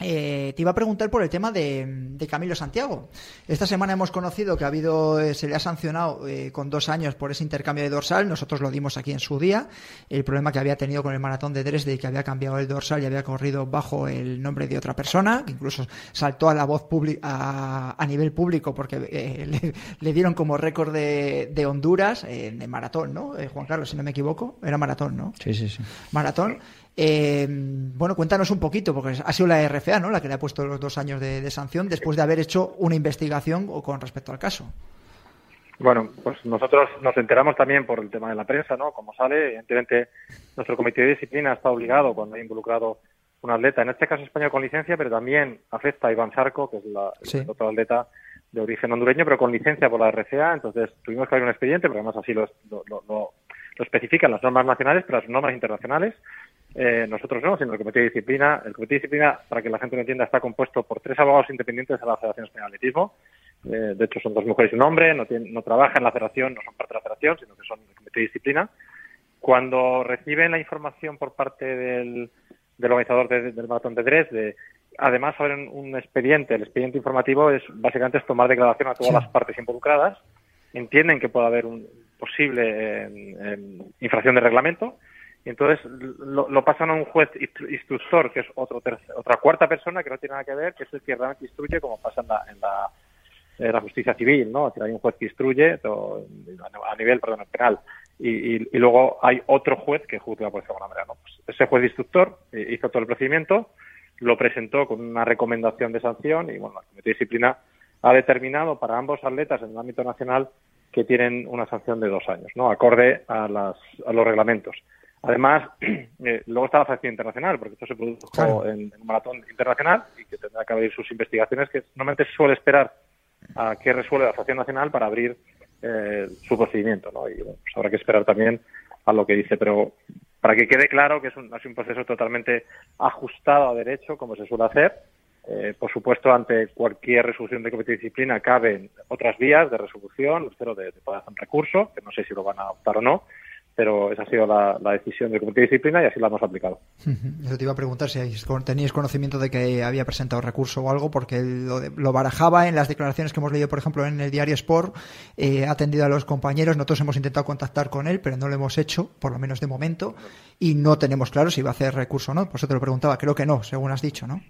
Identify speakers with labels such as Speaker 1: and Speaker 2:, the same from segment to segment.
Speaker 1: Eh, te iba a preguntar por el tema de, Camilo Santiago. Esta semana hemos conocido que ha habido, eh, se le ha sancionado eh, con dos años por ese intercambio de dorsal. Nosotros lo dimos aquí en su día. El problema que había tenido con el maratón de Dresde, que había cambiado el dorsal y había corrido bajo el nombre de otra persona, que incluso saltó a la voz a, a, nivel público porque le, dieron como récord de, de Honduras de maratón, ¿no? Juan Carlos, si no me equivoco, era maratón, ¿no?
Speaker 2: Sí, sí, sí.
Speaker 1: Maratón. Eh, bueno, cuéntanos un poquito, porque ha sido la RFA, ¿no? La que le ha puesto los dos años de, sanción después de haber hecho una investigación con respecto al caso.
Speaker 3: Bueno, pues nosotros nos enteramos también por el tema de la prensa, ¿no? Como sale, evidentemente nuestro comité de disciplina está obligado cuando ha involucrado un atleta, en este caso español con licencia, pero también afecta a Iván Sarco, que es la, el otro atleta de origen hondureño, pero con licencia por la RCA. Entonces tuvimos que abrir un expediente, porque además así lo, lo, lo, lo especifican las normas nacionales, pero las normas internacionales eh, nosotros no, sino el Comité de Disciplina. El Comité de Disciplina, para que la gente lo entienda, está compuesto por tres abogados independientes de la Federación Española de Atletismo. Eh, de hecho, son dos mujeres y un hombre, no, no trabajan en la federación, no son parte de la federación, sino que son el Comité de Disciplina. Cuando reciben la información por parte del, organizador del maratón de Dresde, además abren un expediente. El expediente informativo es básicamente es tomar declaración a todas las partes involucradas. Entienden que puede haber un posible eh, infracción de reglamento entonces lo, pasan a un juez instructor, que es otro otra cuarta persona que no tiene nada que ver, que es el que instruye, como pasa en la, en la, justicia civil, ¿no? hay un juez que instruye a nivel perdón, penal y, y, luego hay otro juez que juzga por esa manera. ¿no? Pues ese juez instructor eh, hizo todo el procedimiento, lo presentó con una recomendación de sanción y bueno, la Comité de Disciplina ha determinado para ambos atletas en el ámbito nacional que tienen una sanción de dos años, ¿no? acorde a, las, a los reglamentos. Además, eh, luego está la facción internacional, porque esto se produjo en, un maratón internacional y que tendrá que abrir sus investigaciones, que normalmente se suele esperar a que resuelva la facción nacional para abrir eh, su procedimiento, ¿no? Y bueno, pues habrá que esperar también a lo que dice, pero para que quede claro que es un, un proceso totalmente ajustado a derecho, como se suele hacer. Eh, por supuesto, ante cualquier resolución de comité de disciplina caben otras vías de resolución, espero de, de poder hacer un recurso, que no sé si lo van a adoptar o no, pero esa ha sido la, decisión del Comité de Disciplina y así la hemos aplicado.
Speaker 1: Yo te iba a preguntar si teníais conocimiento de que había presentado recurso o algo, porque lo, barajaba en las declaraciones que hemos leído, por ejemplo, en el diario Sport, eh, ha atendido a los compañeros, nosotros hemos intentado contactar con él, pero no lo hemos hecho, por lo menos de momento, y no tenemos claro si iba a hacer recurso o no, por eso te lo preguntaba, creo que no, según has dicho, ¿no?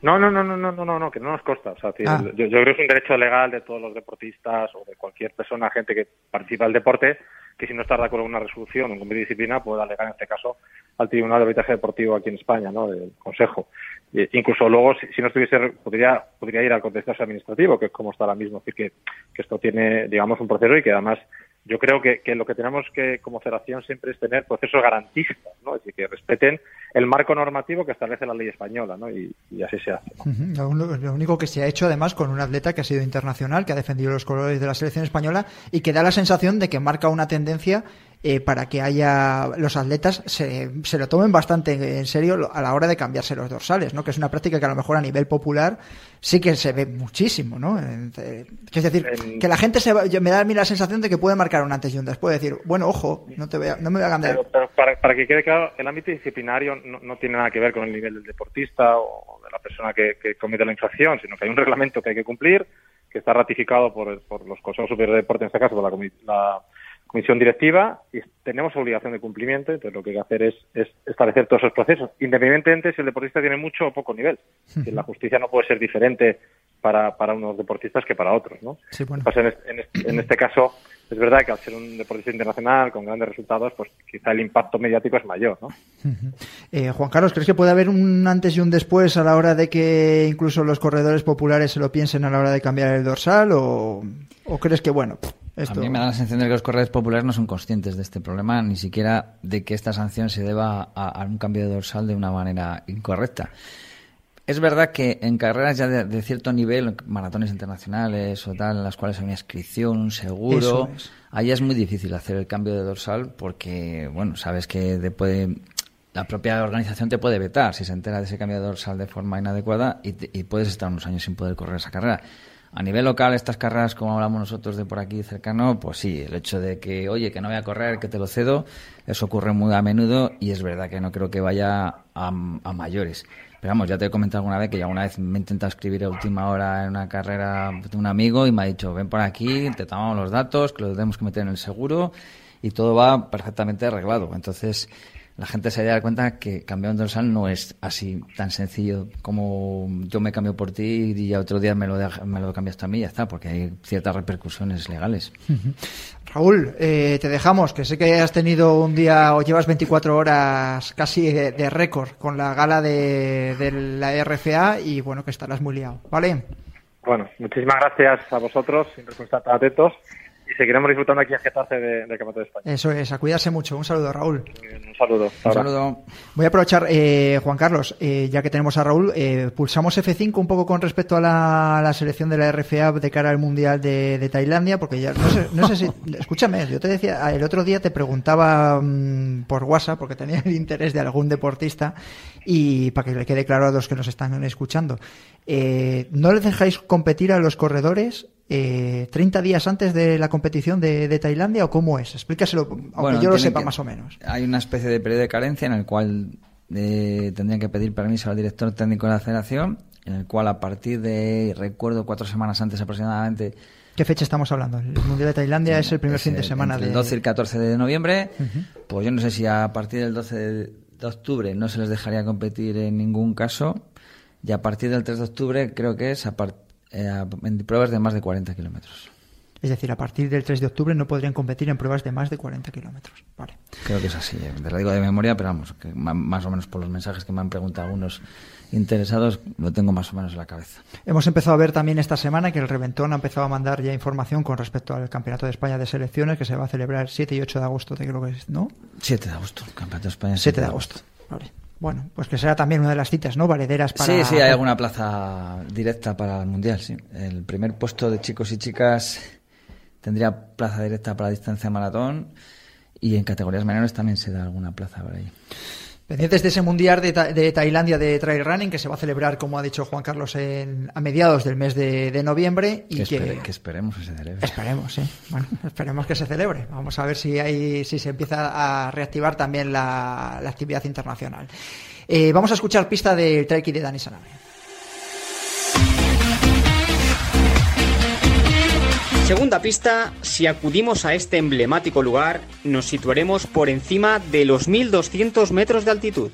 Speaker 3: No, no, no, no, no, no, no, que no nos consta. O sea, ah. yo, yo, creo que es un derecho legal de todos los deportistas o de cualquier persona, gente que participa del deporte, que si no está de acuerdo con una resolución o con disciplina puede alegar en este caso al Tribunal de Arbitraje Deportivo aquí en España, ¿no? Del Consejo. incluso luego, si, no estuviese, podría, podría ir al contexto administrativo, que es como está ahora mismo. Es decir, que, que esto tiene, digamos, un proceso y que además yo creo que, lo que tenemos que, como federación, siempre es tener procesos garantistas, ¿no? Es decir, que respeten el marco normativo que establece la ley española, ¿no? Y, así se hace.
Speaker 1: lo, único que se ha hecho, además, con un atleta que ha sido internacional, que ha defendido los colores de la selección española y que da la sensación de que marca una tendencia eh, para que haya los atletas se, se, lo tomen bastante en serio a la hora de cambiarse los dorsales, ¿no? Que es una práctica que a lo mejor a nivel popular sí que se ve muchísimo, ¿no? Eh, es decir, que la gente se me da a mí la sensación de que puede marcar un antes y un después, decir, bueno, ojo, no te voy a, no me voy a cambiar.
Speaker 3: Pero, para, que quede claro, el ámbito disciplinario no, tiene nada que ver con el nivel del deportista o de la persona que, comete la infracción, sino que hay un reglamento que hay que cumplir, que está ratificado por, por los consejos superiores de deporte, en este caso por la, la comisión directiva y tenemos obligación de cumplimiento, entonces lo que hay que hacer es, establecer todos esos procesos, independientemente si el deportista tiene mucho o poco nivel. la justicia no puede ser diferente para, para unos deportistas que para otros. ¿no? Pues en, este, caso, es verdad que al ser un deportista internacional con grandes resultados, pues quizá el impacto mediático es mayor. ¿no?
Speaker 1: Eh, Juan Carlos, ¿crees que puede haber un antes y un después a la hora de que incluso los corredores populares se lo piensen a la hora de cambiar el dorsal? ¿O, o crees que, bueno,
Speaker 2: a mí me da la sensación de que los corredores populares no son conscientes de este problema, ni siquiera de que esta sanción se deba a, un cambio de dorsal de una manera incorrecta. Es verdad que en carreras ya de, cierto nivel, maratones internacionales o tal, en las cuales hay una inscripción, un seguro, ahí es muy difícil hacer el cambio de dorsal porque, bueno, sabes que puede la propia organización te puede vetar si se entera de ese cambio de dorsal de forma inadecuada y, y puedes estar unos años sin poder correr esa carrera. A nivel local, estas carreras, como hablamos nosotros de por aquí cercano, pues sí, el hecho de que, oye, que no voy a correr, que te lo cedo, eso ocurre muy a menudo y es verdad que no creo que vaya a, mayores. Pero vamos, ya te he comentado alguna vez que ya una vez me he intentado escribir a última hora en una carrera de un amigo y me ha dicho, ven por aquí, te tomamos los datos, que los tenemos que meter en el seguro y todo va perfectamente arreglado. Entonces, la gente se da cuenta que cambiar un dorsal no es así tan sencillo como yo me cambio por ti y ya otro día me lo, me lo cambias a mí y ya está, porque hay ciertas repercusiones legales.
Speaker 1: Raúl, eh, te dejamos, que sé que has tenido un día o llevas 24 horas casi de, récord con la gala de, de, la RFA y bueno, que estarás muy liado, ¿vale?
Speaker 3: Bueno, muchísimas gracias a vosotros, siempre por estar atentos y seguiremos disfrutando aquí en Getafe de, de Campeonato de España.
Speaker 1: Eso es, a cuidarse mucho. Un saludo, Raúl.
Speaker 3: Un saludo.
Speaker 2: Un saludo.
Speaker 1: Voy a aprovechar, eh, Juan Carlos, eh, ya que tenemos a Raúl, eh, pulsamos F5 un poco con respecto a la, selección de la RFA de cara al Mundial de, Tailandia, porque ya no sé, no sé si. escúchame, yo te decía, el otro día te preguntaba mm, por WhatsApp, porque tenía el interés de algún deportista, y para que le quede claro a los que nos están escuchando. ¿No les dejáis competir a los corredores eh, 30 días antes de la competición de, Tailandia o cómo es? Explícaselo, aunque yo lo sepa más o menos.
Speaker 2: Hay una especie de periodo de carencia en el cual eh, tendrían que pedir permiso al director técnico de la federación, en el cual a partir de, recuerdo, cuatro semanas antes aproximadamente.
Speaker 1: ¿Qué fecha estamos hablando? El Mundial de Tailandia es el primer fin de semana
Speaker 2: El 12 y el 14 de noviembre. Pues yo no sé si a partir del 12 de, octubre no se les dejaría competir en ningún caso. Y a partir del 3 de octubre creo que es a partir en pruebas de más de 40 kilómetros.
Speaker 1: Es decir, a partir del 3 de octubre no podrían competir en pruebas de más de 40 kilómetros. Vale.
Speaker 2: Creo que es así. Eh, te lo digo de memoria, pero vamos, que más o menos por los mensajes que me han preguntado algunos interesados, lo tengo más o menos en la cabeza.
Speaker 1: Hemos empezado a ver también esta semana que el Reventón ha empezado a mandar ya información con respecto al Campeonato de España de Selecciones que se va a celebrar el 7 y 8 de agosto, te creo que es, ¿no?
Speaker 2: 7 de agosto, Campeonato de España.
Speaker 1: 7 de agosto. Vale. Bueno, pues que será también una de las citas, ¿no? Valederas para...
Speaker 2: Sí, sí, hay alguna plaza directa para el Mundial, sí. El primer puesto de chicos y chicas tendría plaza directa para distancia maratón y en categorías menores también se da alguna plaza por ahí.
Speaker 1: Pendientes de ese mundial de, Tailandia de trail running que se va a celebrar, como ha dicho Juan Carlos, en, a mediados del mes de, noviembre. y
Speaker 2: que, esperemos que se celebre.
Speaker 1: Esperemos, sí. Bueno, esperemos que se celebre. Vamos a ver si, hay, si se empieza a reactivar también la, actividad internacional. Eh, vamos a escuchar pista del trek de Dani Sanabria.
Speaker 4: Segunda pista, si acudimos a este emblemático lugar, nos situaremos por encima de los 1200 metros de altitud.